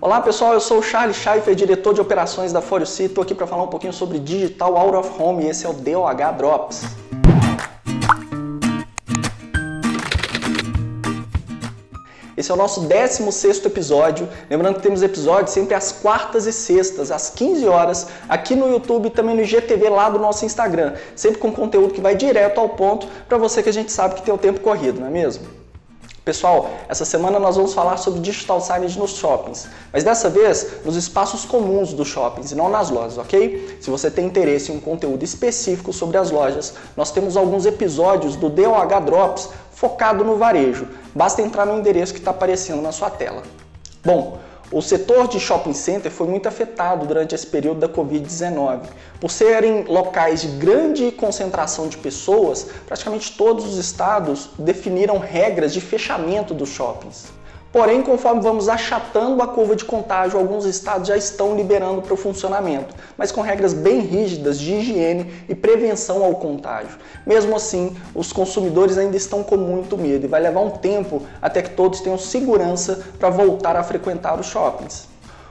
Olá pessoal, eu sou o Charles Schaeffer, diretor de operações da ForioC. Estou aqui para falar um pouquinho sobre Digital Out of Home e esse é o DOH Drops. Esse é o nosso 16 episódio. Lembrando que temos episódios sempre às quartas e sextas, às 15 horas, aqui no YouTube e também no IGTV lá do nosso Instagram. Sempre com conteúdo que vai direto ao ponto para você que a gente sabe que tem o tempo corrido, não é mesmo? Pessoal, essa semana nós vamos falar sobre digital signage nos shoppings, mas dessa vez nos espaços comuns dos shoppings e não nas lojas, ok? Se você tem interesse em um conteúdo específico sobre as lojas, nós temos alguns episódios do DOH Drops focado no varejo. Basta entrar no endereço que está aparecendo na sua tela. Bom, o setor de shopping center foi muito afetado durante esse período da Covid-19. Por serem locais de grande concentração de pessoas, praticamente todos os estados definiram regras de fechamento dos shoppings. Porém, conforme vamos achatando a curva de contágio, alguns estados já estão liberando para o funcionamento, mas com regras bem rígidas de higiene e prevenção ao contágio. Mesmo assim, os consumidores ainda estão com muito medo e vai levar um tempo até que todos tenham segurança para voltar a frequentar os shoppings.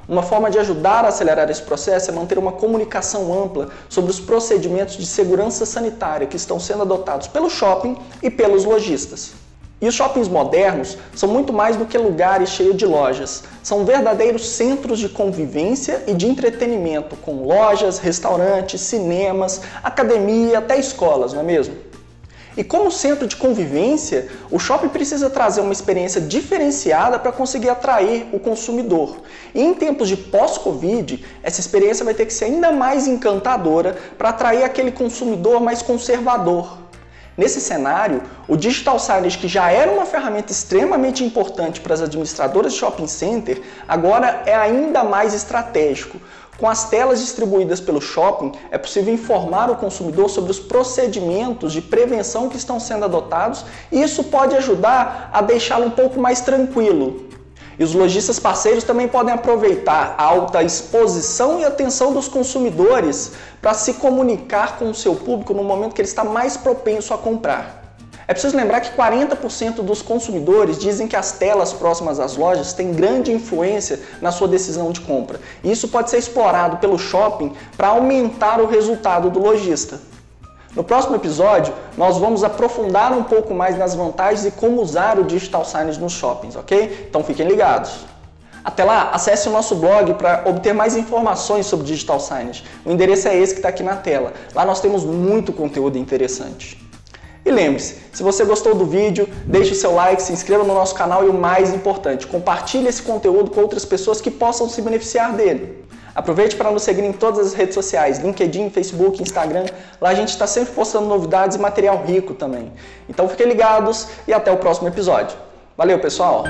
Uma forma de ajudar a acelerar esse processo é manter uma comunicação ampla sobre os procedimentos de segurança sanitária que estão sendo adotados pelo shopping e pelos lojistas. E os shoppings modernos são muito mais do que lugares cheios de lojas. São verdadeiros centros de convivência e de entretenimento, com lojas, restaurantes, cinemas, academia até escolas, não é mesmo? E como centro de convivência, o shopping precisa trazer uma experiência diferenciada para conseguir atrair o consumidor. E em tempos de pós-Covid, essa experiência vai ter que ser ainda mais encantadora para atrair aquele consumidor mais conservador, Nesse cenário, o Digital Signage, que já era uma ferramenta extremamente importante para as administradoras de shopping center, agora é ainda mais estratégico. Com as telas distribuídas pelo shopping, é possível informar o consumidor sobre os procedimentos de prevenção que estão sendo adotados e isso pode ajudar a deixá-lo um pouco mais tranquilo, e os lojistas parceiros também podem aproveitar a alta exposição e atenção dos consumidores para se comunicar com o seu público no momento que ele está mais propenso a comprar. É preciso lembrar que 40% dos consumidores dizem que as telas próximas às lojas têm grande influência na sua decisão de compra. Isso pode ser explorado pelo shopping para aumentar o resultado do lojista. No próximo episódio, nós vamos aprofundar um pouco mais nas vantagens e como usar o Digital Signage nos shoppings, ok? Então fiquem ligados. Até lá, acesse o nosso blog para obter mais informações sobre Digital Signage. O endereço é esse que está aqui na tela. Lá nós temos muito conteúdo interessante. E lembre-se, se você gostou do vídeo, deixe o seu like, se inscreva no nosso canal e o mais importante, compartilhe esse conteúdo com outras pessoas que possam se beneficiar dele. Aproveite para nos seguir em todas as redes sociais, LinkedIn, Facebook, Instagram. Lá a gente está sempre postando novidades e material rico também. Então fiquem ligados e até o próximo episódio. Valeu, pessoal!